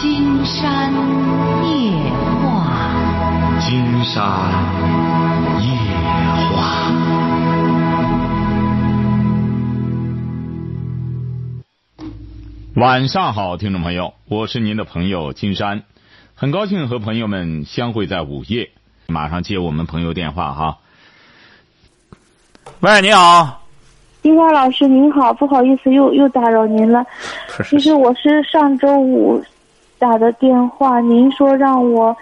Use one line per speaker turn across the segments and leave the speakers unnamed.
金山夜话，
金山夜话。晚上好，听众朋友，我是您的朋友金山，很高兴和朋友们相会在午夜。马上接我们朋友电话哈。喂，你好，
金山老师您好，不好意思又又打扰您了。其实我是上周五打的电话，您说让我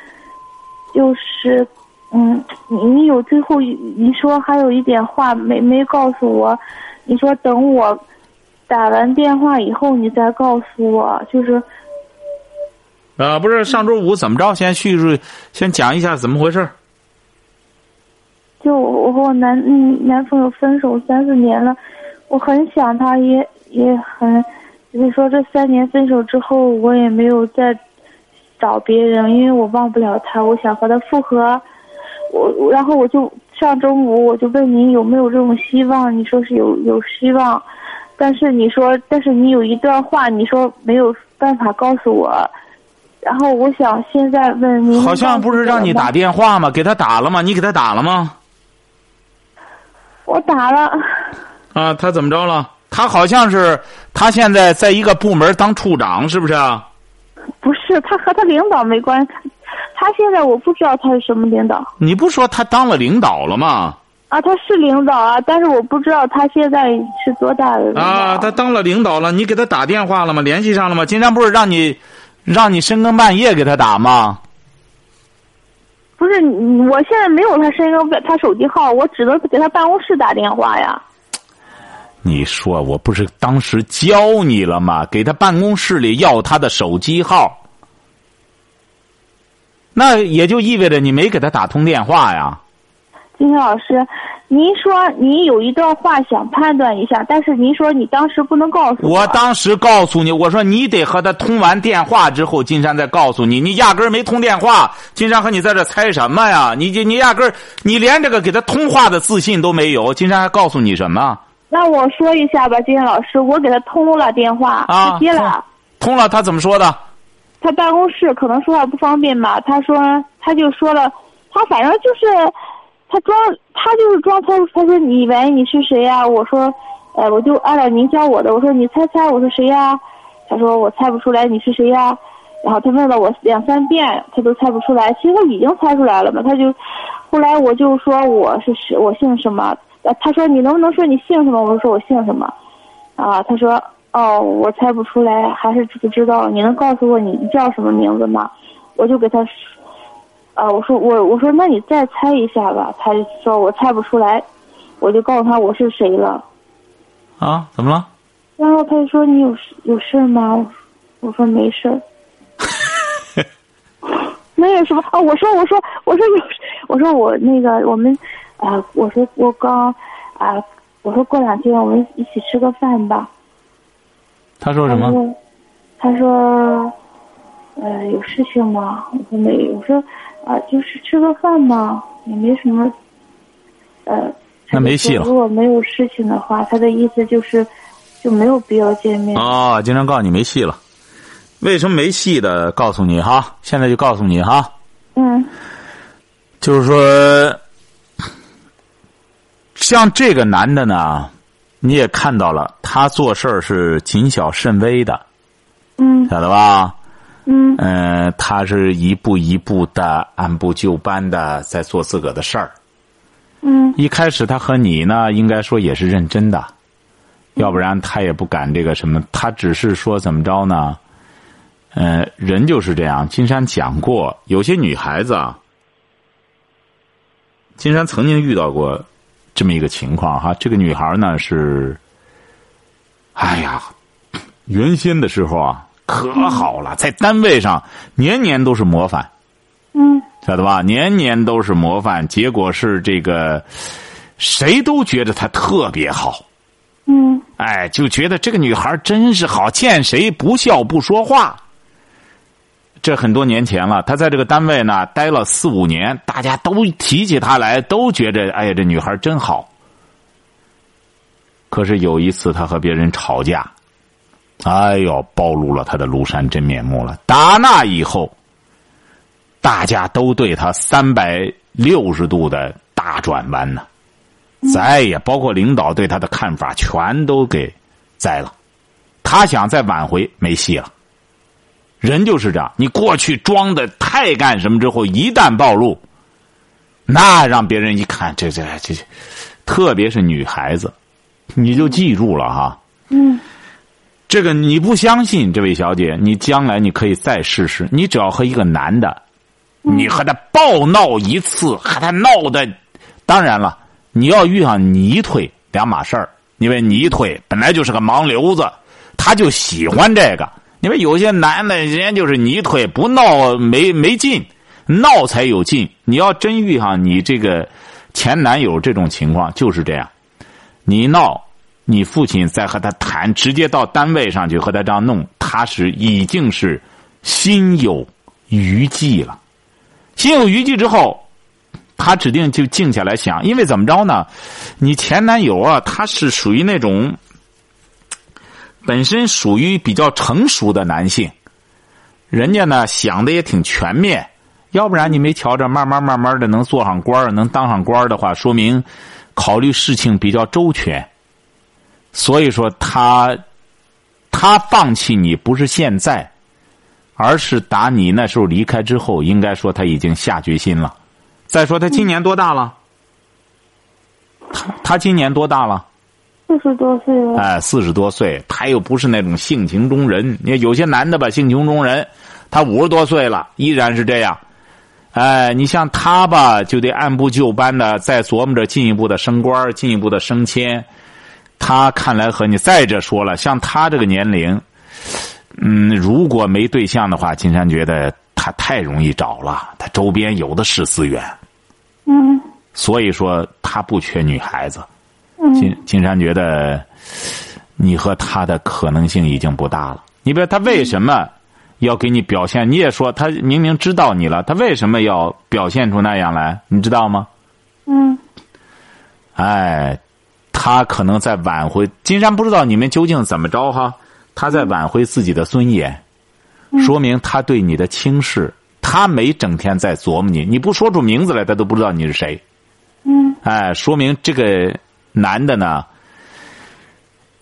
就是嗯，您有最后一你说还有一点话没没告诉我，你说等我打完电话以后你再告诉我，就是
啊，不是上周五怎么着？先叙述，先讲一下怎么回事。
就我和我男嗯男朋友分手三四年了，我很想他，也也很，就是说这三年分手之后，我也没有再找别人，因为我忘不了他，我想和他复合。我然后我就上周五我就问您有没有这种希望，你说是有有希望，但是你说但是你有一段话你说没有办法告诉我，然后我想现在问您，
好像不是让你打电话吗？给他打了吗？你给他打了吗？
我打了。
啊，他怎么着了？他好像是他现在在一个部门当处长，是不是啊？
不是，他和他领导没关系。他现在我不知道他是什么领导。
你不说他当了领导了吗？
啊，他是领导啊，但是我不知道他现在是多大的领导。
啊，他当了领导了，你给他打电话了吗？联系上了吗？今天不是让你让你深更半夜给他打吗？
不是，我现在没有他深更他手机号，我只能给他办公室打电话呀。
你说我不是当时教你了吗？给他办公室里要他的手机号，那也就意味着你没给他打通电话呀。
金山老师，您说您有一段话想判断一下，但是您说你当时不能告诉
我。我当时告诉你，我说你得和他通完电话之后，金山再告诉你。你压根儿没通电话，金山和你在这猜什么呀？你你压根儿你连这个给他通话的自信都没有，金山还告诉你什么？
那我说一下吧，金燕老师，我给他通了电话，
他
接了。
通了，他怎么说的？
他办公室可能说话不方便吧，他说他就说了，他反正就是他装，他就是装他他说你喂，你是谁呀？我说，呃，我就按照您教我的，我说你猜猜我是谁呀？他说我猜不出来你是谁呀？然后他问了我两三遍，他都猜不出来。其实他已经猜出来了嘛，他就后来我就说我是谁，我姓什么？他说你能不能说你姓什么？我说我姓什么？啊，他说哦，我猜不出来，还是不知道。你能告诉我你叫什么名字吗？我就给他，啊，我说我我说那你再猜一下吧。他说我猜不出来，我就告诉他我是谁了。
啊？怎么了？
然后他就说你有有事吗？我说没事。没有什么啊？我说我说我说有，我说我那个我们。啊，我说我刚，啊，我说过两天我们一起吃个饭吧。
他说什么？
他说，呃，有事情吗？我说没有。我说，啊，就是吃个饭嘛，也没什么。呃，
那没戏了。
如果没有事情的话，他的意思就是就没有必要见面。
哦，经常告诉你没戏了。为什么没戏的？告诉你哈，现在就告诉你哈。
嗯。
就是说。像这个男的呢，你也看到了，他做事儿是谨小慎微的，
嗯，
晓得吧？
嗯，
呃，他是一步一步的按部就班的在做自个的事儿。
嗯，
一开始他和你呢，应该说也是认真的，要不然他也不敢这个什么。他只是说怎么着呢？呃，人就是这样。金山讲过，有些女孩子啊，金山曾经遇到过。这么一个情况哈，这个女孩呢是，哎呀，原先的时候啊可好了，在单位上年年都是模范，
嗯，
晓得吧？年年都是模范，结果是这个，谁都觉得她特别好，
嗯，
哎，就觉得这个女孩真是好，见谁不笑不说话。这很多年前了，他在这个单位呢待了四五年，大家都提起他来，都觉着哎呀，这女孩真好。可是有一次，他和别人吵架，哎呦，暴露了他的庐山真面目了。打那以后，大家都对他三百六十度的大转弯呢，再也包括领导对他的看法全都给栽了。他想再挽回没戏了。人就是这样，你过去装的太干什么之后，一旦暴露，那让别人一看，这这这，特别是女孩子，你就记住了哈。
嗯。
这个你不相信，这位小姐，你将来你可以再试试。你只要和一个男的，你和他暴闹一次，和他闹的，当然了，你要遇上泥腿两码事儿。因为泥腿本来就是个盲流子，他就喜欢这个。因为有些男的，人家就是泥腿，不闹没没劲，闹才有劲。你要真遇上你这个前男友这种情况，就是这样，你闹。你父亲再和他谈，直接到单位上去和他这样弄，他是已经是心有余悸了。心有余悸之后，他指定就静下来想，因为怎么着呢？你前男友啊，他是属于那种本身属于比较成熟的男性，人家呢想的也挺全面。要不然你没瞧着，慢慢慢慢的能做上官能当上官的话，说明考虑事情比较周全。所以说他，他放弃你不是现在，而是打你那时候离开之后，应该说他已经下决心了。再说他今年多大了？他他今年多大了？
四十多岁了。
哎，四十多岁，他又不是那种性情中人。你看有些男的吧，性情中人，他五十多岁了，依然是这样。哎，你像他吧，就得按部就班的再琢磨着进一步的升官，进一步的升迁。他看来和你再者说了，像他这个年龄，嗯，如果没对象的话，金山觉得他太容易找了，他周边有的是资源。
嗯。
所以说他不缺女孩子。
嗯。
金金山觉得，你和他的可能性已经不大了。你比如他为什么要给你表现？你也说他明明知道你了，他为什么要表现出那样来？你知道吗？
嗯。
哎。他可能在挽回金山，不知道你们究竟怎么着哈？他在挽回自己的尊严，说明他对你的轻视，他没整天在琢磨你。你不说出名字来，他都不知道你是谁。
嗯，
哎，说明这个男的呢，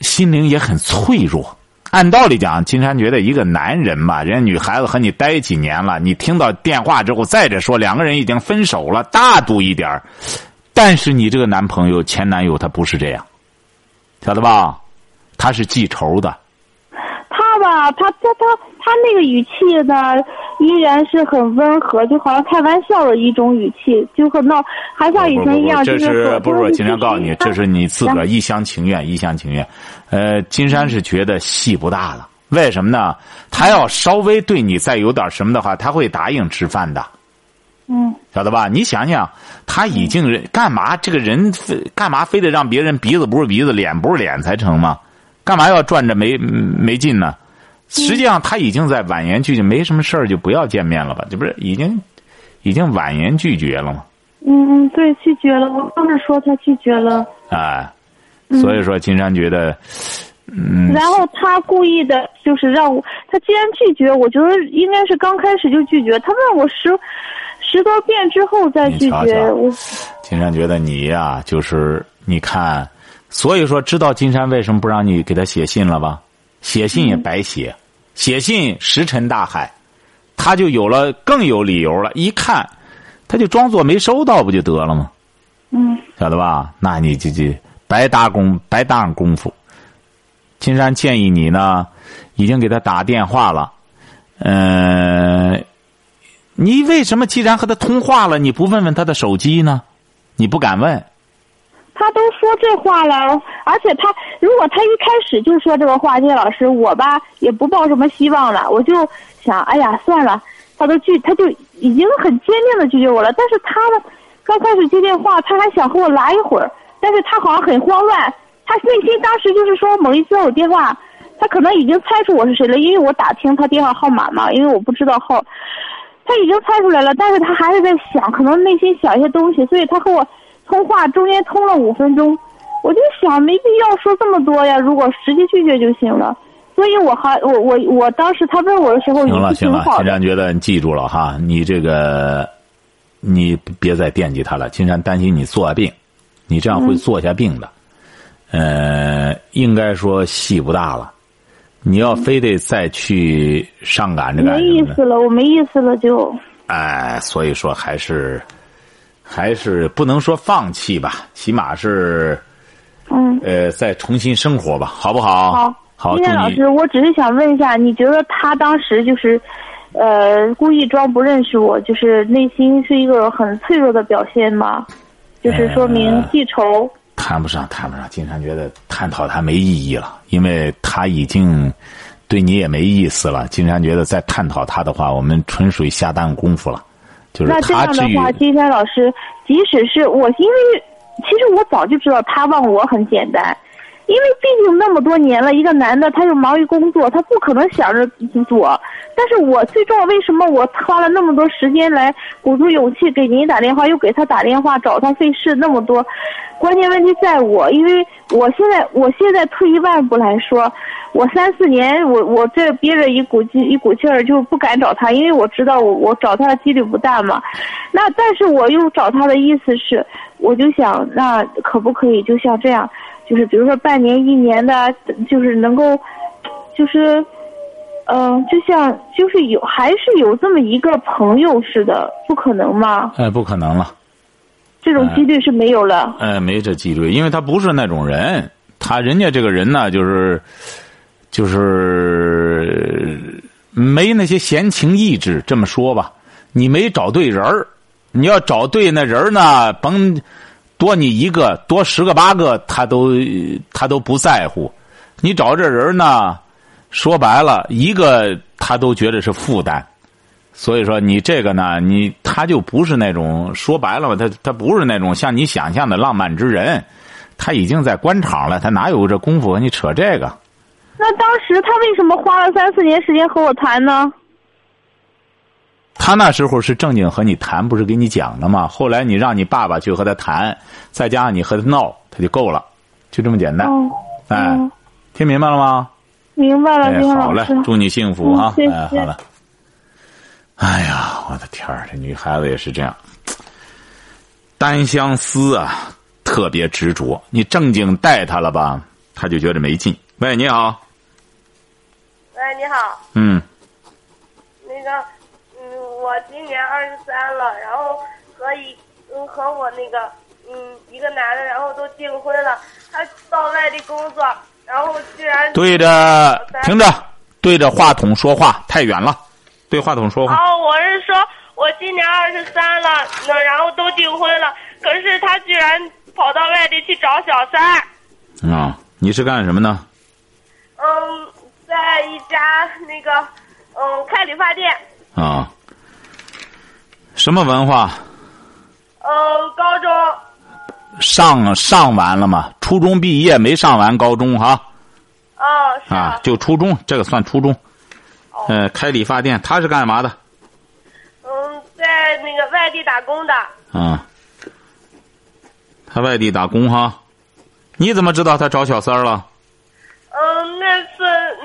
心灵也很脆弱。按道理讲，金山觉得一个男人嘛，人家女孩子和你待几年了，你听到电话之后，再者说两个人已经分手了，大度一点但是你这个男朋友、前男友他不是这样，晓得吧？他是记仇的。
他吧，他他他他那个语气呢，依然是很温和，就好像开玩笑的一种语气，就和闹，还像以前一样。
这是不是
我
经常告诉你，这是你自个儿一厢情愿，一厢情愿。呃，金山是觉得戏不大了，为什么呢？他要稍微对你再有点什么的话，他会答应吃饭的。
嗯，
晓得吧？你想想，他已经人干嘛？这个人干嘛非得让别人鼻子不是鼻子，脸不是脸才成吗？干嘛要转着没没劲呢？实际上他已经在婉言拒绝，没什么事儿就不要见面了吧？这不是已经已经婉言拒绝了吗？
嗯嗯，对，拒绝了。我刚才说他拒绝了。
啊，所以说金山觉得，嗯。
然后他故意的就是让我，他既然拒绝，我觉得应该是刚开始就拒绝。他问我十。十多遍之后再拒绝我，
金山觉得你呀，就是你看，所以说知道金山为什么不让你给他写信了吧？写信也白写，写信石沉大海，他就有了更有理由了。一看，他就装作没收到，不就得了吗？
嗯，
晓得吧？那你就就白搭工白搭上功夫。金山建议你呢，已经给他打电话了，嗯。你为什么既然和他通话了，你不问问他的手机呢？你不敢问。
他都说这话了，而且他如果他一开始就说这个话，金老师，我吧也不抱什么希望了。我就想，哎呀，算了，他都拒，他就已经很坚定的拒绝我了。但是他呢，刚开始接电话，他还想和我拉一会儿，但是他好像很慌乱，他内心当时就是说，某一接我电话，他可能已经猜出我是谁了，因为我打听他电话号码嘛，因为我不知道号。他已经猜出来了，但是他还是在想，可能内心想一些东西，所以他和我通话中间通了五分钟，我就想没必要说这么多呀，如果实际拒绝就行了。所以我还我我我当时他问我的时候，
行了行了，金。山觉得你记住了哈，你这个你别再惦记他了。金山担心你做病，你这样会做下病的。呃，应该说戏不大了。你要非得再去上赶着干
没？意思了，我没意思了就。
哎，所以说还是还是不能说放弃吧，起码是
嗯，
呃再重新生活吧，好不好？
好。
好，祝你
今天老师，我只是想问一下，你觉得他当时就是，呃，故意装不认识我，就是内心是一个很脆弱的表现吗？就是说明
呃
记仇。
谈不上，谈不上。金山觉得探讨他没意义了，因为他已经对你也没意思了。金山觉得再探讨他的话，我们纯属于下蛋功夫了。就是
那这样的话，金山老师，即使是我，因为其实我早就知道他忘我很简单，因为毕竟那么多年了，一个男的他又忙于工作，他不可能想着我。但是我最重要，为什么我花了那么多时间来鼓足勇气给您打电话，又给他打电话找他费事那么多？关键问题在我，因为我现在我现在退一万步来说，我三四年我我这憋着一股劲一股气儿，就不敢找他，因为我知道我我找他的几率不大嘛。那但是我又找他的意思是，我就想那可不可以就像这样，就是比如说半年一年的，就是能够，就是，嗯、就像就是有还是有这么一个朋友似的，不可能吗？
哎，不可能了。
这种几率是没有了。
哎，没这几率，因为他不是那种人，他人家这个人呢，就是就是没那些闲情逸致。这么说吧，你没找对人儿，你要找对那人呢，甭多你一个，多十个八个，他都他都不在乎。你找这人呢，说白了，一个他都觉得是负担。所以说你这个呢，你他就不是那种说白了吧，他他不是那种像你想象的浪漫之人，他已经在官场了，他哪有这功夫和你扯这个？
那当时他为什么花了三四年时间和我谈呢？
他那时候是正经和你谈，不是给你讲的吗？后来你让你爸爸去和他谈，再加上你和他闹，他就够了，就这么简单。
哦，
哎
哦，
听明白了吗？
明白了，
哎，
金
好嘞。，祝你幸福啊！
嗯谢
哎，好了。哎呀，我的天儿，这女孩子也是这样，单相思啊，特别执着。你正经带她了吧，她就觉得没劲。喂，你好，
喂，你好，
嗯，
那个，嗯，我今年二十三了，然后和一，嗯，和我那个，嗯，一个男的，然后都订婚了，他到外地工作，然后居然，
对着听着，对着话筒说话太远了，对话筒说话。
哦，我是说，我今年二十三了，那然后都订婚了，可是他居然跑到外地去找小三儿，
啊、你是干什么呢？
嗯，在一家那个，嗯，开理发店，
啊、什么文化？
嗯，高中，
上上完了吗？初中毕业没上完高中哈？
哦，是
啊，就初中，这个算初中。呃，开理发店，他是干嘛的？
嗯，在那个外地打工的。
啊，他外地打工哈，你怎么知道他找小三儿了？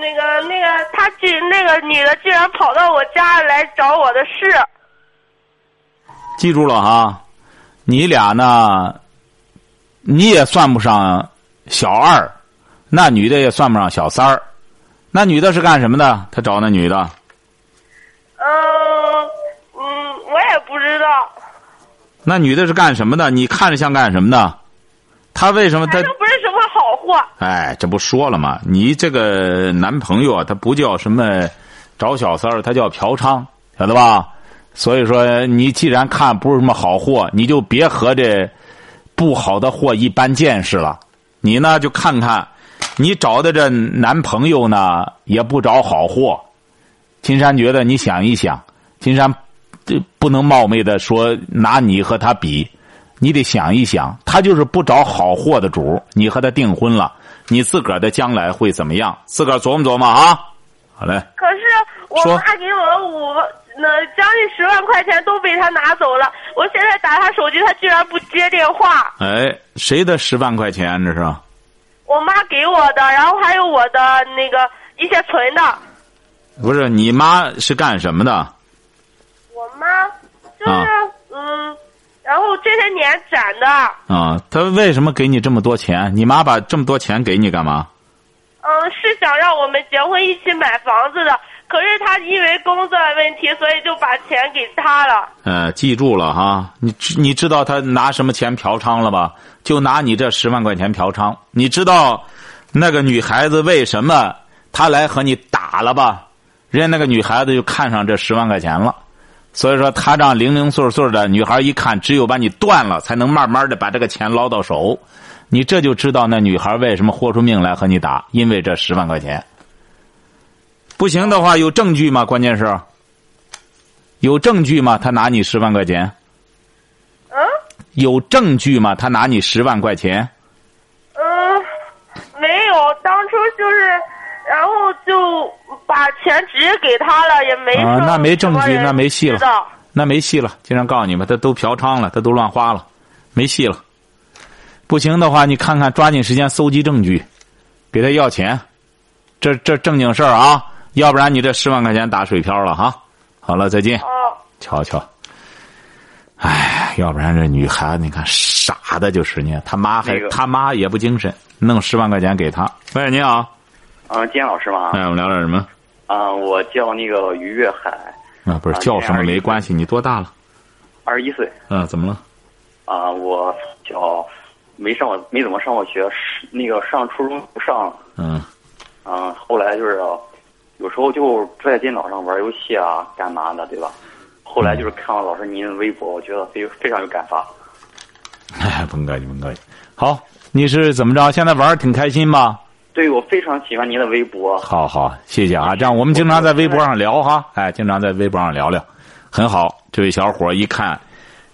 嗯，那个那个，他竟那个女的竟然跑到我家来找我的事。
记住了哈，你俩呢，你也算不上小二，那女的也算不上小三儿，那女的是干什么的？他找那女的，
嗯嗯，我也不知道，
那女的是干什么的？你看着像干什么的？他为什么他
反？
哎，这不说了吗？你这个男朋友啊，他不叫什么找小三儿，他叫嫖娼，晓得吧？所以说，你既然看不是什么好货，你就别和这不好的货一般见识了。你呢，就看看，你找的这男朋友呢，也不找好货。金山觉得，你想一想，金山这不能冒昧的说拿你和他比，你得想一想，他就是不找好货的主儿，你和他订婚了，你自个儿的将来会怎么样？自个儿琢磨琢磨啊。好嘞，
可是我
说
妈给我五，那将近十万块钱都被他拿走了。我现在打他手机，他居然不接电话。
哎，谁的十万块钱这是？
我妈给我的，然后还有我的那个一些存的。
不是你妈是干什么的？
我妈就是、
啊
嗯，然后这些年攒的，
啊，他为什么给你这么多钱？你妈把这么多钱给你干嘛？
嗯，是想让我们结婚一起买房子的。可是他因为工作问题，所以就把钱给他了。
呃，记住了哈，你知你知道他拿什么钱嫖娼了吧？就拿你这十万块钱嫖娼。你知道那个女孩子为什么她来和你打了吧？人家那个女孩子就看上这十万块钱了，所以说她让零零碎碎的女孩一看，只有把你断了，才能慢慢的把这个钱捞到手。你这就知道那女孩为什么豁出命来和你打，因为这十万块钱。不行的话，有证据吗？关键是。有证据吗？他拿你十万块钱？
嗯
有证据吗？他拿你十万块钱？
嗯，没有，当初就是，然后就把钱直接给他了，也没
啊那没证据那没戏了那没戏了。经常告诉你们，他都嫖娼了，他都乱花了，没戏了。不行的话，你看看，抓紧时间搜集证据，给他要钱。这这正经事儿啊，要不然你这十万块钱打水漂了哈。好了，再见。
哦，
瞧瞧，哎，要不然这女孩子，你看傻的就是你，他妈还、
那个
他妈也不精神，弄十万块钱给他。喂，你好，
啊，金老师吗？
哎，我们聊点什么？
啊，我叫那个于月海，
啊，不是
啊
叫什么没关系，你多大了？
二十一岁。
啊，怎么了？
啊，我叫没上过，没怎么上过学，是那个上初中不上，
嗯，
啊，后来就是有时候就坐在电脑上玩游戏啊，干嘛的，对吧？后来就是看了老师您的微博，我觉得非非常有感发。
哎，甭客气，甭客气。好，你是怎么着？现在玩儿挺开心吧？
对，我非常喜欢您的微博。
好好，谢谢啊！这样我们经常在微博上聊哈，哎，经常在微博上聊聊，很好。这位小伙一看，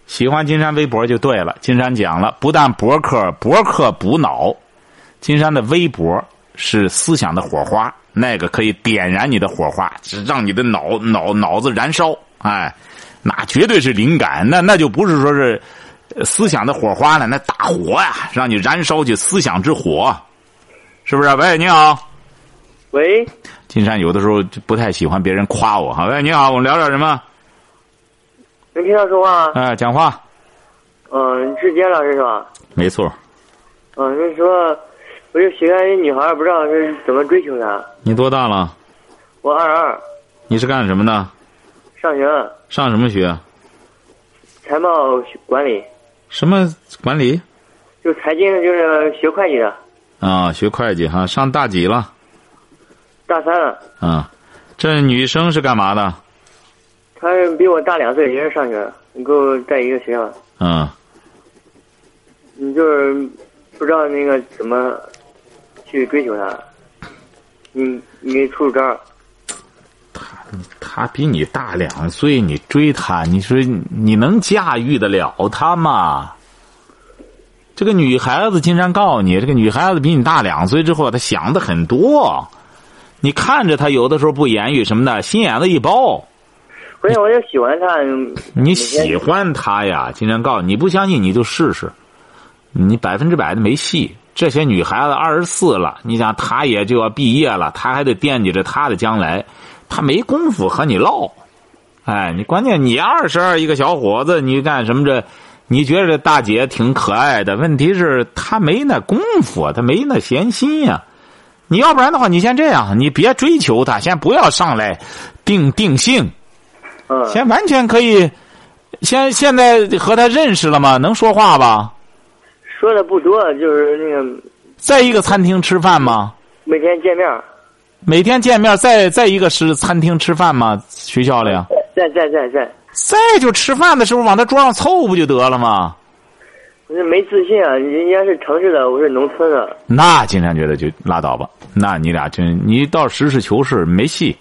喜欢金山微博就对了。金山讲了，不但博客，博客补脑，金山的微博是思想的火花，那个可以点燃你的火花，让你的脑脑脑子燃烧，哎，那绝对是灵感，那那就不是说是呃思想的火花了，那大火呀，让你燃烧起思想之火，是不是？喂，你好。
喂，
金山有的时候就不太喜欢别人夸我哈。喂，你好，我们聊点什么？
能听到说话？
哎，讲话。
嗯，是金老师是吧？
没错，
嗯，那说我就喜欢一女孩，不知道是怎么追求她。
你多大了？
我二二，
你是干什么的？
上学，
上什么学？
财贸管理，
什么管理？
就财经，就是学会计的，
啊，学会计哈。上大几了？
大三了。
啊，这女生是干嘛的？
她比我大两岁，也是上学，跟我在一个学校。
嗯，
你就是不知道那个怎么去追求她，你你给出出招她。
她比你大两岁，你追她，你说你能驾驭得了她吗？这个女孩子，经常告诉你，这个女孩子比你大两岁之后，她想的很多。你看着她有的时候不言语什么的，心眼子一包。
关键我就喜欢她。
你喜欢她呀？经常告诉你，你不相信你就试试，你百分之百的没戏。这些女孩子二十四了，你想她也就要毕业了，她还得惦记着她的将来，她没功夫和你唠。哎，你关键你二十二一个小伙子，你干什么这？你觉得这大姐挺可爱的，问题是她没那功夫，她没那闲心呀。你要不然的话，你先这样，你别追求她，先不要上来定定性。
嗯，
先完全可以，先现在和她认识了吗？能说话吧？
说的不多，就是那个
在一个餐厅吃饭吗？
每天见面，
每天见面，在在一个是餐厅吃饭吗？学校里啊？
在在在在，
在就吃饭的时候往他桌上凑不就得了吗？
我是没自信啊！人家是城市的，我是农村的。
那金山觉得就拉倒吧。那你俩真，你到实事求是没戏，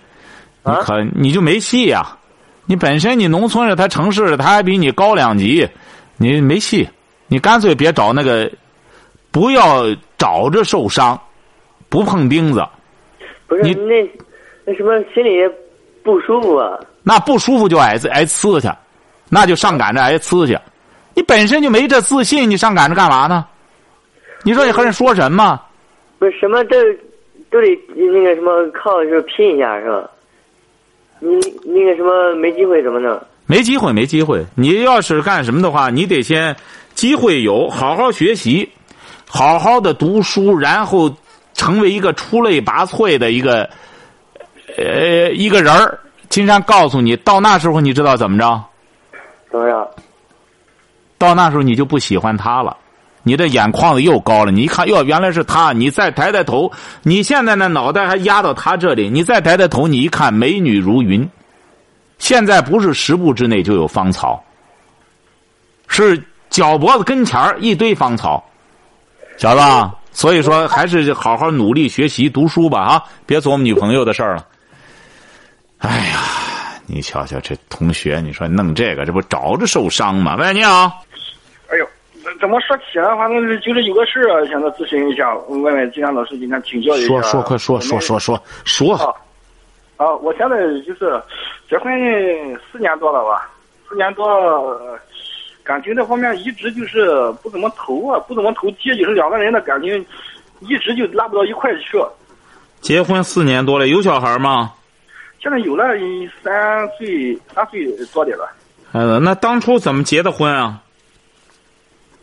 你
啊
可你就没戏呀、你本身你农村的，他城市的，他还比你高两级，你没戏。你干脆别找那个，不要找着受伤，不碰钉子。
不是
你
那那什么，心里不舒服啊。
那不舒服就挨挨呲去，那就上赶着挨呲去。你本身就没这自信，你上赶着干嘛呢？你说你和人说什么？
不是什么都都得那个什么靠是拼一下是吧？你那个什么没机会怎么弄？
没机会，没机会。你要是干什么的话，你得先机会有，好好学习，好好的读书，然后成为一个出类拔萃的一个呃一个人儿。金山告诉你，到那时候你知道怎么着？
怎么样？
到那时候你就不喜欢他了，你的眼眶子又高了。你一看，哟，原来是他。你再抬抬头，你现在那脑袋还压到他这里，你再抬抬头，你一看，美女如云。现在不是十步之内就有芳草，是脚脖子跟前儿一堆芳草，晓得吧？所以说，还是好好努力学习读书吧，啊，别琢磨女朋友的事儿了。哎呀，你瞧瞧这同学，你说弄这个，这不找着受伤吗？喂，你好。
哎呦，怎么说起来，反正是就是有个事儿，想着咨询一下，问问金山老师，今天请教一下。
说说，快说说说说说。
啊，啊，我现在就是结婚四年多了吧，四年多，呃感情这方面一直就是不怎么投啊，不怎么投机，就是两个人的感情一直就拉不到一块去。
结婚四年多了，有小孩吗？
现在有了三岁，三岁多点了。
孩子，那当初怎么结的婚啊？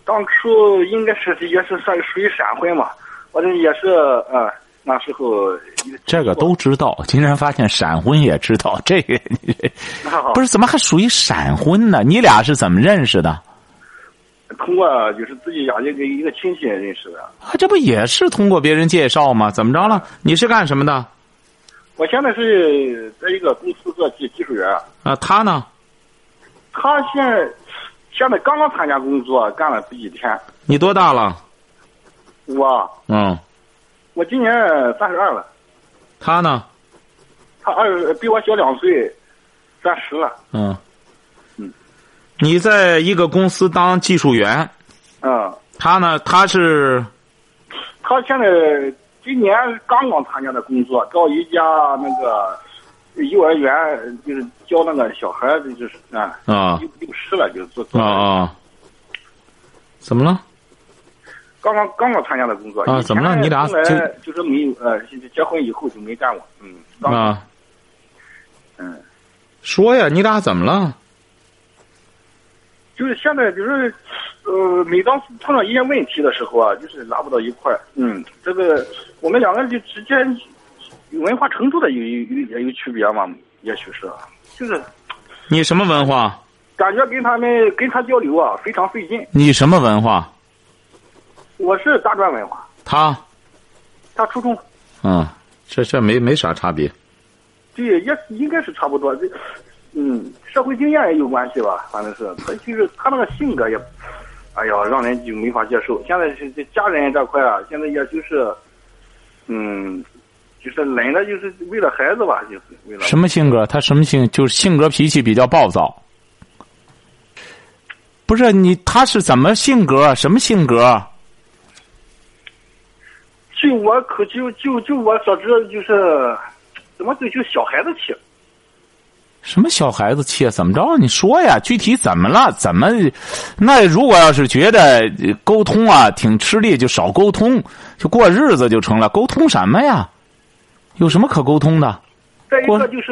当初应该是也是算属于闪婚嘛，我这也是呃那时候。
这个都知道，竟然发现闪婚也知道这个，不是怎么还属于闪婚呢？你俩是怎么认识的？
通过就是自己家一个一个亲戚认识的。
啊，这不也是通过别人介绍吗？怎么着了？你是干什么的？
我现在是在一个公司做技技术员。
啊，他呢？
他现在现在刚刚参加工作，干了不几天。
你多大了？
我
嗯，
我今年三十二了，
他呢？
他二比我小两岁，三十了。
嗯，
嗯，
你在一个公司当技术员，
嗯，
他呢？他是
他现在今年刚刚参加的工作，到一家那个幼儿园，就是教那个小孩子，就是啊，
啊
幼幼师了，就是做做。
啊啊，怎么了？
刚刚刚刚参加的工作
啊怎么了你俩就
就是没有呃，结婚以后就没干过，嗯，刚
啊，
嗯，
说呀，你俩怎么了？
就是现在就是呃，每当碰到一些问题的时候啊，就是拉不到一块儿，嗯，这个我们两个就之间文化程度的有有有也有区别嘛，也许是，就是
你什么文化？
感觉跟他们跟他交流啊非常费劲。
你什么文化？
我是大专文化，
他，
他初中，
嗯，这这没没啥差别。
对，也应该是差不多。这，嗯，社会经验也有关系吧，反正是他就是他那个性格也，哎呀，让人就没法接受。现在是这家人这块啊，现在也就是，嗯，就是忍了，就是为了孩子吧，就是为了
什么性格？他什么性？就是性格脾气比较暴躁。不是你，他是怎么性格？什么性格？
就我可就就就我所知，就是怎么就就小孩子气。
什么小孩子气啊？怎么着？你说呀，具体怎么了？怎么？那如果要是觉得呃沟通啊挺吃力，就少沟通，就过日子就成了。沟通什么呀？有什么可沟通的？
再一个就是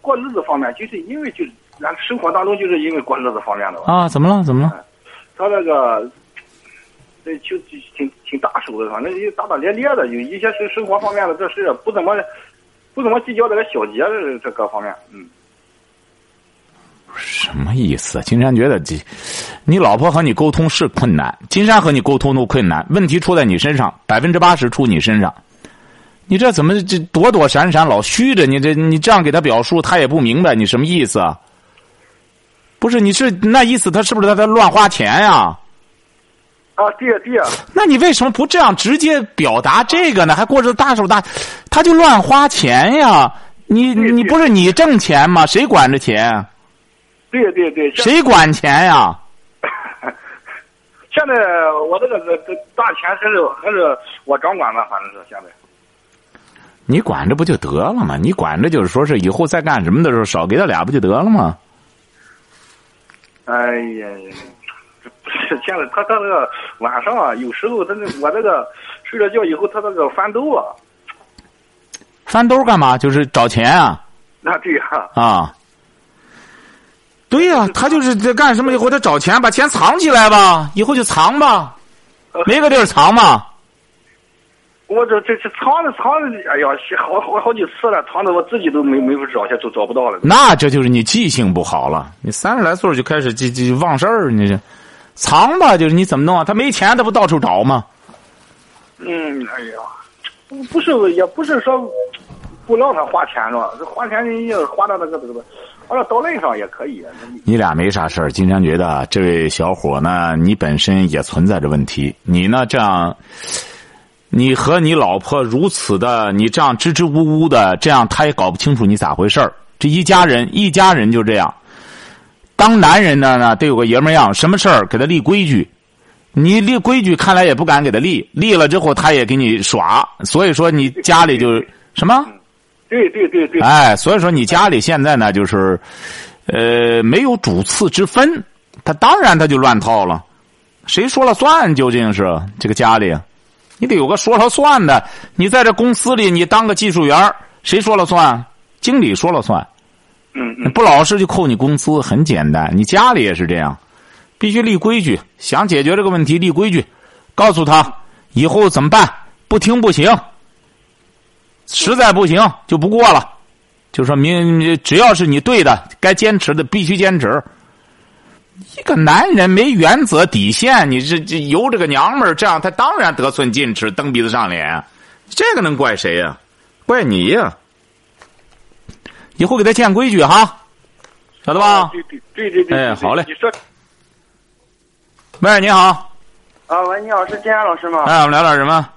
过日子方面，就是因为就是咱生活当中就是因为过日子方面的吧。
啊？怎么了？怎么了？
他那个，这就就挺挺大手的，反正就大大咧咧的，有一些是生活方面的这事不怎么不怎么计较这个小节这这各方面，嗯。
什么意思？金山觉得这，你老婆和你沟通是困难，金山和你沟通都困难，问题出在你身上，百分之八十出你身上。你这怎么这躲躲闪闪老虚着？你这你这样给他表述，他也不明白你什么意思啊？不是，你是那意思，他是不是他在乱花钱呀、
啊，对呀对呀，
那你为什么不这样直接表达这个呢？还过着大手大，他就乱花钱呀？你你不是你挣钱吗？谁管着钱？
对对对，
谁管钱呀？
现在我这个大钱还是还是我掌管吧，反正是现在。
你管着不就得了吗？你管着就是说是以后再干什么的时候少给他俩不就得了吗？
哎呀呀，这不是现在他他那个晚上啊，有时候他那我这个睡了觉以后，他那个翻兜啊，
翻兜干嘛？就是找钱啊
那对呀、
啊！对呀、他就是在干什么？以后他找钱，把钱藏起来吧，以后就藏吧，没个地儿藏嘛。
我这这这藏着藏着，哎呀，好好好几次了，藏的我自己都没没法找去，都找不到了。
那这就是你记性不好了。你三十来岁就开始记记忘事儿，你这藏吧，就是你怎么弄啊？他没钱，他不到处找吗？
嗯，哎呀，不不是也不是说不让他花钱了，这花钱你也花到那个这个，花到刀刃上也可以。
你俩没啥事儿，经常觉得这位小伙呢，你本身也存在着问题。你呢，这样，你和你老婆如此的，你这样支支吾吾的，这样他也搞不清楚你咋回事儿。这一家人，一家人就这样。当男人的呢，得有个爷们样，什么事儿给他立规矩。你立规矩，看来也不敢给他立，立了之后他也给你耍。所以说你家里就什么？
对对对对，
哎，所以说你家里现在呢，就是，呃，没有主次之分，他当然他就乱套了，谁说了算？究竟是这个家里，你得有个说了算的。你在这公司里，你当个技术员谁说了算？经理说了算，
嗯嗯，
不老实就扣你工资，很简单。你家里也是这样，必须立规矩。想解决这个问题，立规矩，告诉他以后怎么办，不听不行。实在不行就不过了，就说明只要是你对的，该坚持的必须坚持。一个男人没原则底线，你这这由这个娘们儿这样，他当然得寸进尺，蹬鼻子上脸。这个能怪谁呀、怪你呀、以后给他建规矩哈，晓得吧？
对对对对对，
哎好嘞
你说
喂，你好，
啊，喂，你好，是金安老师吗？
哎，我们聊点什么？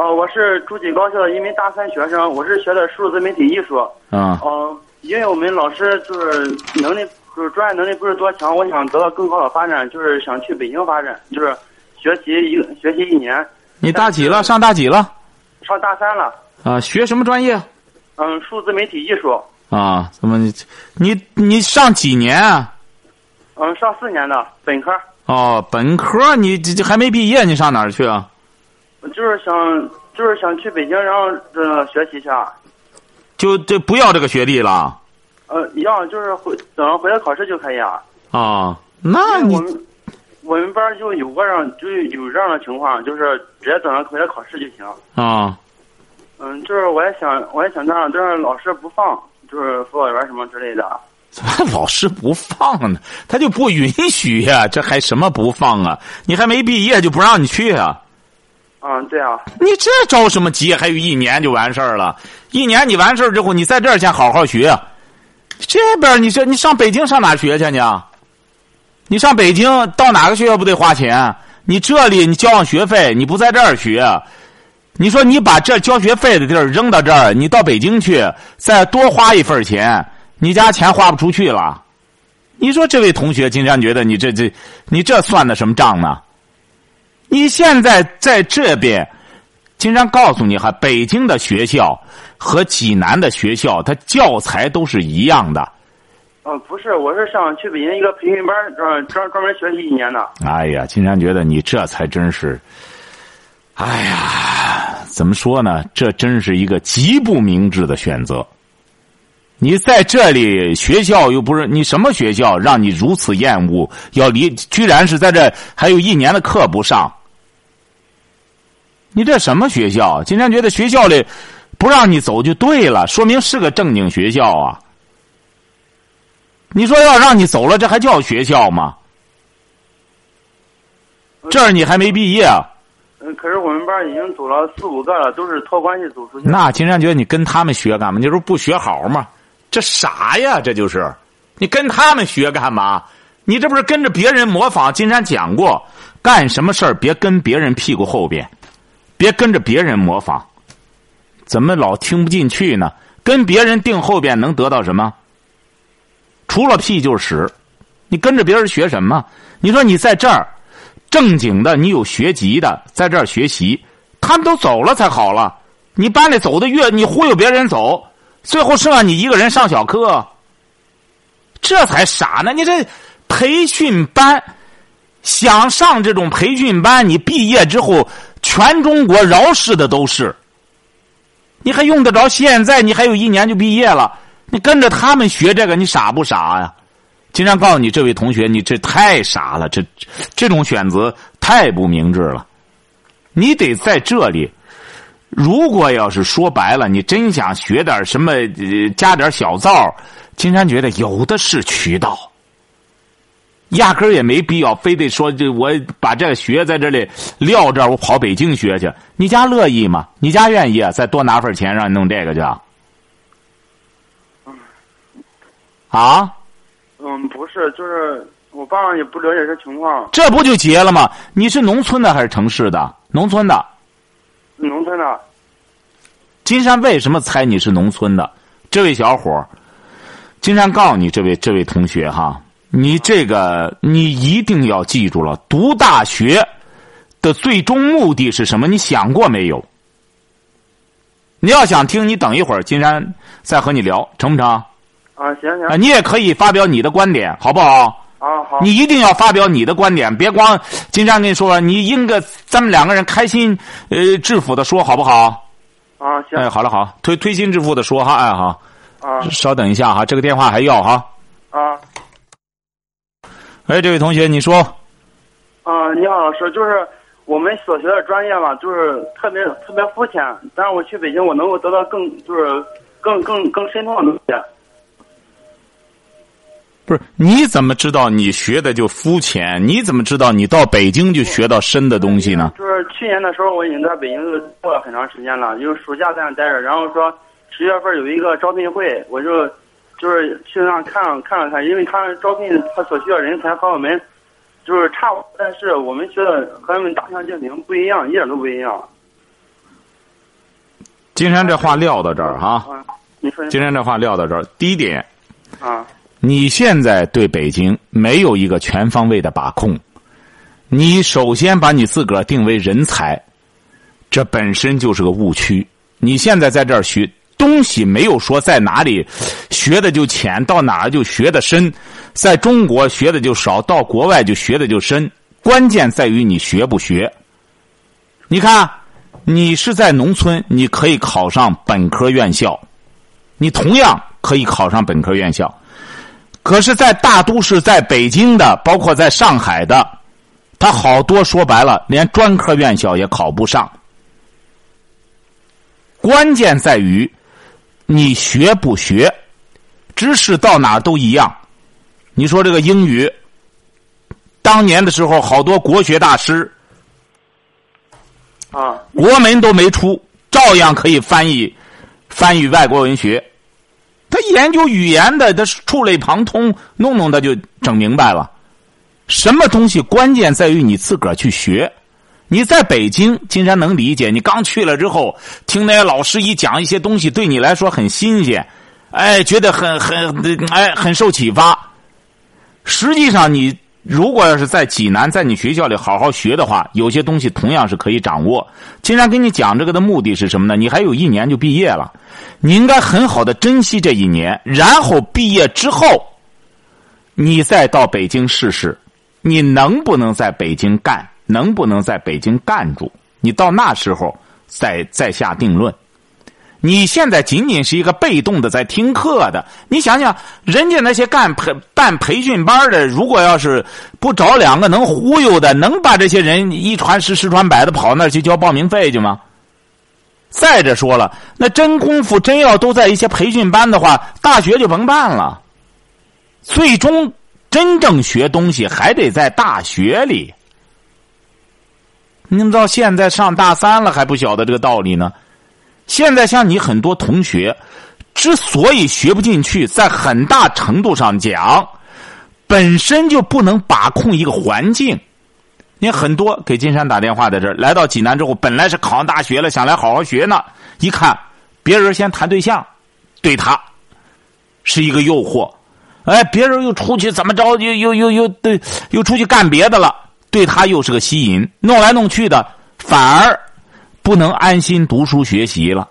哦、我是诸锦高校的一名大三学生，我是学的数字媒体艺术。
啊
嗯、因为我们老师就是能力，就是专业能力不是多强，我想得到更好的发展，就是想去北京发展，就是学习一学习一年，
你大几了？上大几了？
上大三了。
啊，学什么专业？
嗯，数字媒体艺术。
啊，怎么你你你上几年啊？
嗯，上四年的本科，
哦，本科你这这还没毕业，你上哪儿去啊？
就是想就是想去北京，然后呃学习一下。
就这不要这个学历了
呃，要就是回等回来考试就可以啊。
啊？那你
我们我们班就有过这样，就有这样的情况，就是直接等着回来考试就行。
啊，
嗯，就是我也想，我也想这样，但是老师不放，就是辅导员什么之类的。
怎 么老师不放呢？他就不允许呀、这还什么不放啊？你还没毕业就不让你去啊？
嗯，对啊，
你这着什么急？还有一年就完事儿了，一年你完事儿之后，你在这儿先好好学。这边你这你上北京上哪学去呢？你上北京到哪个学校不得花钱？你这里你交上学费，你不在这儿学，你说你把这交学费的地儿扔到这儿，你到北京去再多花一份钱，你家钱花不出去了。你说这位同学经常觉得你这这你这算的什么账呢？你现在在这边，经常告诉你哈，北京的学校和济南的学校，它教材都是一样的。
嗯，不是，我是想去北京一个培训班，专专专门学习一年的。
哎呀，金山觉得你这才真是，哎呀，怎么说呢？这真是一个极不明智的选择。你在这里学校又不是你什么学校，让你如此厌恶，要离，居然是在这还有一年的课不上。你这什么学校？金山觉得学校里不让你走就对了，说明是个正经学校啊。你说要让你走了，这还叫学校吗？这儿你还没毕业，啊
嗯，可是我们班已经走了四五个了，都是托关系走出去。
那金山觉得你跟他们学干嘛？你说不学好吗？这啥呀，这就是，你跟他们学干嘛？你这不是跟着别人模仿？金山讲过，干什么事儿别跟别人屁股后边，别跟着别人模仿。怎么老听不进去呢？跟别人定后边能得到什么？除了屁就是屎。你跟着别人学什么？你说你在这儿正经的，你有学籍的，在这儿学习，他们都走了才好了。你班里走的越，你忽悠别人走，最后剩下你一个人上小课，这才傻呢。你这培训班，想上这种培训班，你毕业之后，全中国饶氏的都是。你还用得着现在？你还有一年就毕业了，你跟着他们学这个，你傻不傻呀？经常告诉你这位同学，你这太傻了，这这种选择太不明智了。你得在这里，如果要是说白了，你真想学点什么，加点小灶，金山觉得有的是渠道，压根儿也没必要非得说这我把这个学在这里撂这儿，我跑北京学去。你家乐意吗？你家愿意啊？再多拿份钱让你弄这个去？啊？
嗯，不是，就是我爸也不了解这情况。
这不就结了吗？你是农村的还是城市的？农村的。
农村的。
金山为什么猜你是农村的？这位小伙金山告诉你，这位这位同学哈，你这个你一定要记住了，读大学的最终目的是什么？你想过没有？你要想听，你等一会儿，金山再和你聊，成不成？
啊，行行。
啊，你也可以发表你的观点，好不好？
啊，好。
你一定要发表你的观点，别光金山跟你说，你应该咱们两个人开心呃致富的说，好不好？
啊，行。
哎，好了好，推推心置腹的说哈，哎好。
啊。
稍等一下哈，这个电话还要哈。
啊。
哎，这位同学，你说。
啊，你好，老师，就是我们所学的专业吧，就是特别特别肤浅，但是我去北京，我能够得到更就是更更更深通的东西。
不是，你怎么知道你学的就肤浅？你怎么知道你到北京就学到深的东西呢？
就是去年的时候，我已经在北京过了很长时间了，因为暑假在那待着。然后说十月份有一个招聘会，我就就是去那看了看了看，因为他招聘他所需要人才和我们就是差，但是我们学的和他们大相径庭，不一样，一点都不一样。
金山这话撂到这儿哈，
你说
金山这话撂到这儿，第一点
啊。
你现在对北京没有一个全方位的把控，你首先把你自个儿定为人才，这本身就是个误区。你现在在这儿学东西，没有说在哪里学的就浅，到哪儿就学的深，在中国学的就少，到国外就学的就深。关键在于你学不学。你看，你是在农村，你可以考上本科院校，你同样可以考上本科院校。可是，在大都市，在北京的，包括在上海的，他好多说白了，连专科院校也考不上。关键在于你学不学，知识到哪都一样。你说这个英语，当年的时候，好多国学大师
啊，
国门都没出，照样可以翻译翻译外国文学。他研究语言的，他触类旁通，弄弄他就整明白了。什么东西关键在于你自个儿去学。你在北京，金山能理解。你刚去了之后，听那些老师一讲一些东西，对你来说很新鲜，哎，觉得很很哎很受启发。实际上，你如果要是在济南，在你学校里好好学的话，有些东西同样是可以掌握。金山跟你讲这个的目的是什么呢？你还有一年就毕业了。你应该很好的珍惜这一年，然后毕业之后，你再到北京试试，你能不能在北京干，能不能在北京干住？你到那时候再再下定论。你现在仅仅是一个被动的在听课的，你想想，人家那些干培办培训班的，如果要是不找两个能忽悠的，能把这些人一传十十传百的跑那儿去交报名费去吗？再者说了，那真功夫真要都在一些培训班的话，大学就甭办了。最终真正学东西还得在大学里。你们到现在上大三了还不晓得这个道理呢？现在像你很多同学，之所以学不进去，在很大程度上讲，本身就不能把控一个环境。你很多给金山打电话在这儿，来到济南之后，本来是考上大学了，想来好好学呢。一看，别人先谈对象，对他是一个诱惑。哎，别人又出去怎么着，又又又又对，又出去干别的了，对他又是个吸引。弄来弄去的，反而不能安心读书学习了。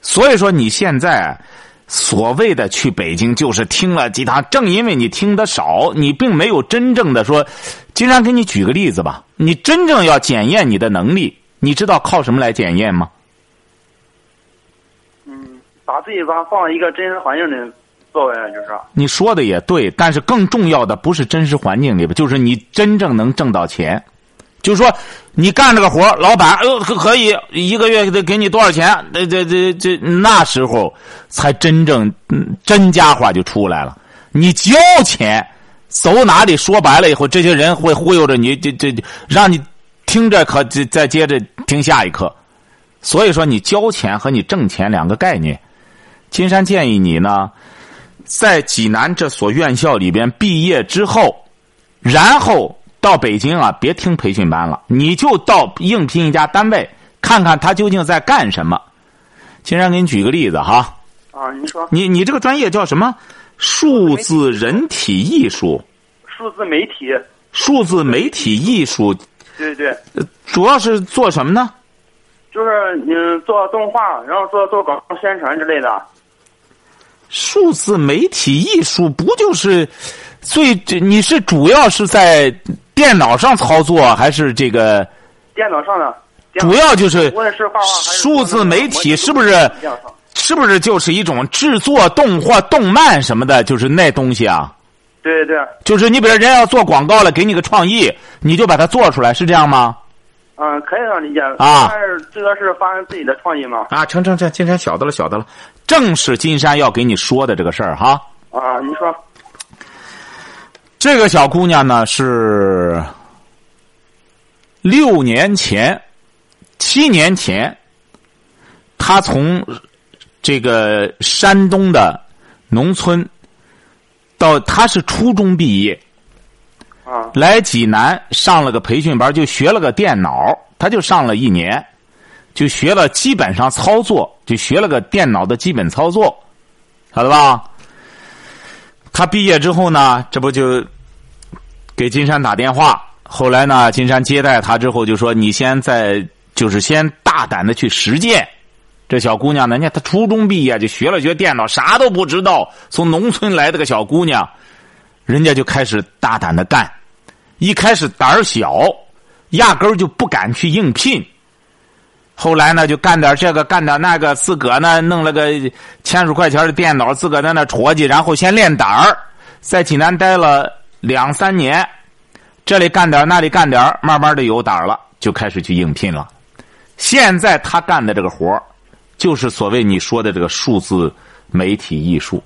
所以说，你现在。所谓的去北京，就是听了几堂。正因为你听的少，你并没有真正的说。经常给你举个例子吧，你真正要检验你的能力，你知道靠什么来检验吗？
把自己吧放在一个真实环境里作为，就是
你说的也对，但是更重要的不是真实环境里边，就是你真正能挣到钱。就是说，你干这个活老板哎呦可可以一个月得给你多少钱？这这这这那时候才真正真家伙就出来了。你交钱走哪里？说白了以后，这些人会忽悠着你，这这让你听着可再接着听下一课。所以说，你交钱和你挣钱两个概念。金山建议你呢，在济南这所院校里边毕业之后，然后。到北京啊，别听培训班了，你就到应聘一家单位，看看他究竟在干什么。金山给你举个例子哈。
啊，你说。
你你这个专业叫什么？数字人体艺术。
数字媒体。
数字媒体艺术。
对对。
主要是做什么呢？
就是你做动画，然后做做广告宣传之类的。
数字媒体艺术不就是最？你是主要是在？电脑上操作还是这个？
电脑上的。
主要就是
是画画
数字媒体，是不是？是不是就是一种制作动画、动漫什么的？就是那东西啊。
对对对。
就是你比如人要做广告了，给你个创意，你就把它做出来，是这样吗？
嗯，可以这样理解。
啊。
但是这个是发生自己的创意嘛？
啊，成成成，今天晓得了，晓得了。正是金山要给你说的这个事儿哈。
啊，你说。
这个小姑娘呢是六年前、七年前，她从这个山东的农村到，她是初中毕业，
啊，
来济南上了个培训班，就学了个电脑，她就上了一年，就学了基本上操作，就学了个电脑的基本操作，晓得吧？他毕业之后呢，这不就给金山打电话？后来呢，金山接待他之后就说：“你先在，就是先大胆的去实践。”这小姑娘呢，你看她初中毕业就学了学电脑，啥都不知道。从农村来的个小姑娘，人家就开始大胆的干。一开始胆儿小，压根儿就不敢去应聘。后来呢，就干点这个，干点那个，自个呢弄了个千数块钱的电脑，自个在那戳叽，然后先练胆儿，在济南待了两三年，这里干点那里干点慢慢的有胆儿了，就开始去应聘了。现在他干的这个活就是所谓你说的这个数字媒体艺术。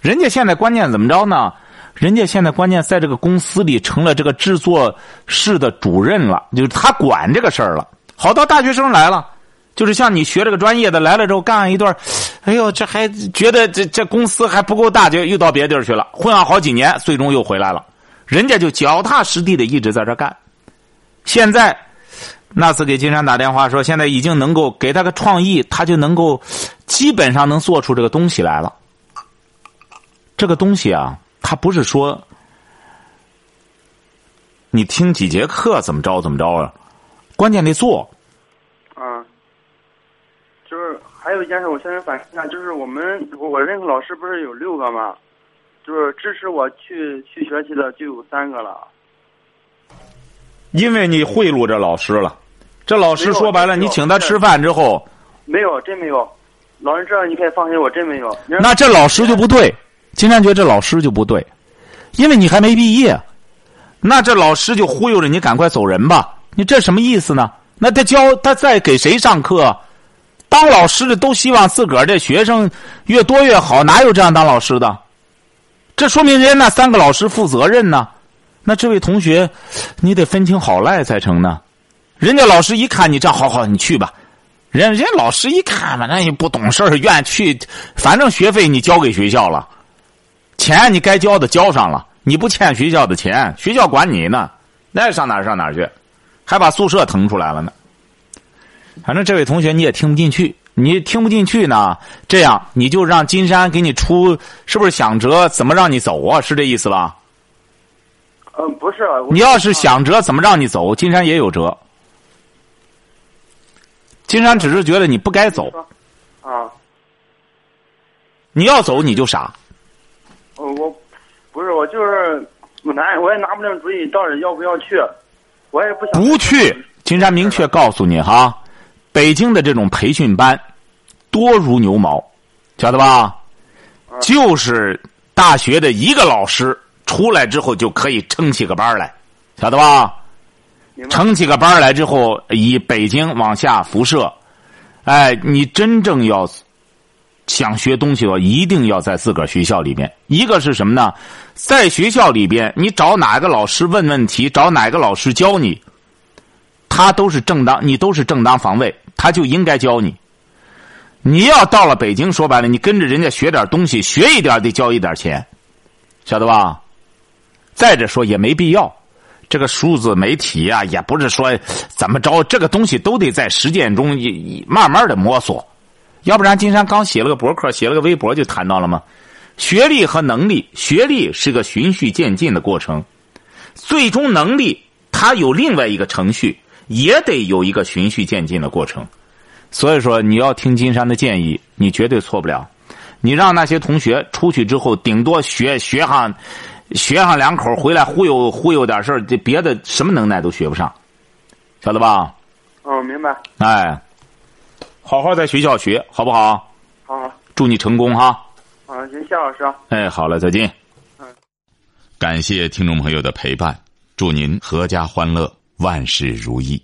人家现在关键怎么着呢？人家现在关键在这个公司里成了这个制作室的主任了，就是他管这个事儿了。好多大学生来了，就是像你学这个专业的来了之后干了一段，哎呦，这还觉得这这公司还不够大，就又到别地儿去了，混了好几年，最终又回来了。人家就脚踏实地的一直在这干。现在那次给金山打电话说，现在已经能够给他个创意，他就能够基本上能做出这个东西来了。这个东西啊，他不是说你听几节课怎么着怎么着啊。关键得做，
啊，就是还有一件事，我现在反映一下，就是我们我认识老师不是有六个吗？就是支持我去去学习的就有三个了。
因为你贿赂这老师了，这老师说白了，你请他吃饭之后，
没有，真没有。老师这样你可以放心，我真没有。
那这老师就不对，金山觉得这老师就不对，因为你还没毕业，那这老师就忽悠着你赶快走人吧。你这什么意思呢？那他教他在给谁上课？当老师的都希望自个儿这学生越多越好，哪有这样当老师的？这说明人家那三个老师负责任呢。那这位同学，你得分清好赖才成呢。人家老师一看你这样，好好你去吧。人人家老师一看嘛，那也不懂事儿，愿去，反正学费你交给学校了，钱你该交的交上了，你不欠学校的钱，学校管你呢，那上哪上哪去？还把宿舍腾出来了呢。反正这位同学你也听不进去，你听不进去呢，这样你就让金山给你出，是不是想辙怎么让你走啊？是这意思吧？
嗯，不是。
你要是想辙怎么让你走，金山也有辙。金山只是觉得你不该走。
啊。
你要走你就傻。
我不是，我就是我拿，我也拿不定主意，到底要不要去。我也不想
不去。金山明确告诉你哈，北京的这种培训班多如牛毛，晓得吧？就是大学的一个老师出来之后就可以撑起个班来，晓得吧？撑起个班来之后，以北京往下辐射，哎，你真正要想学东西的话，一定要在自个儿学校里边。一个是什么呢？在学校里边，你找哪个老师问问题，找哪个老师教你，他都是正当，你都是正当防卫，他就应该教你。你要到了北京，说白了，你跟着人家学点东西，学一点得交一点钱，晓得吧？再者说也没必要。这个数字媒体呀，也不是说怎么着，这个东西都得在实践中慢慢的摸索，要不然金山刚写了个博客，写了个微博就谈到了吗？学历和能力，学历是个循序渐进的过程，最终能力它有另外一个程序，也得有一个循序渐进的过程。所以说，你要听金山的建议，你绝对错不了。你让那些同学出去之后，顶多学学上。学上两口回来忽悠忽悠点事儿，这别的什么能耐都学不上，晓得吧？
哦，明白。
哎，好好在学校学，好不好？
好。
祝你成功哈。
好，谢，谢老师。
哎，好了，再见。
嗯。
感谢听众朋友的陪伴，祝您阖家欢乐，万事如意。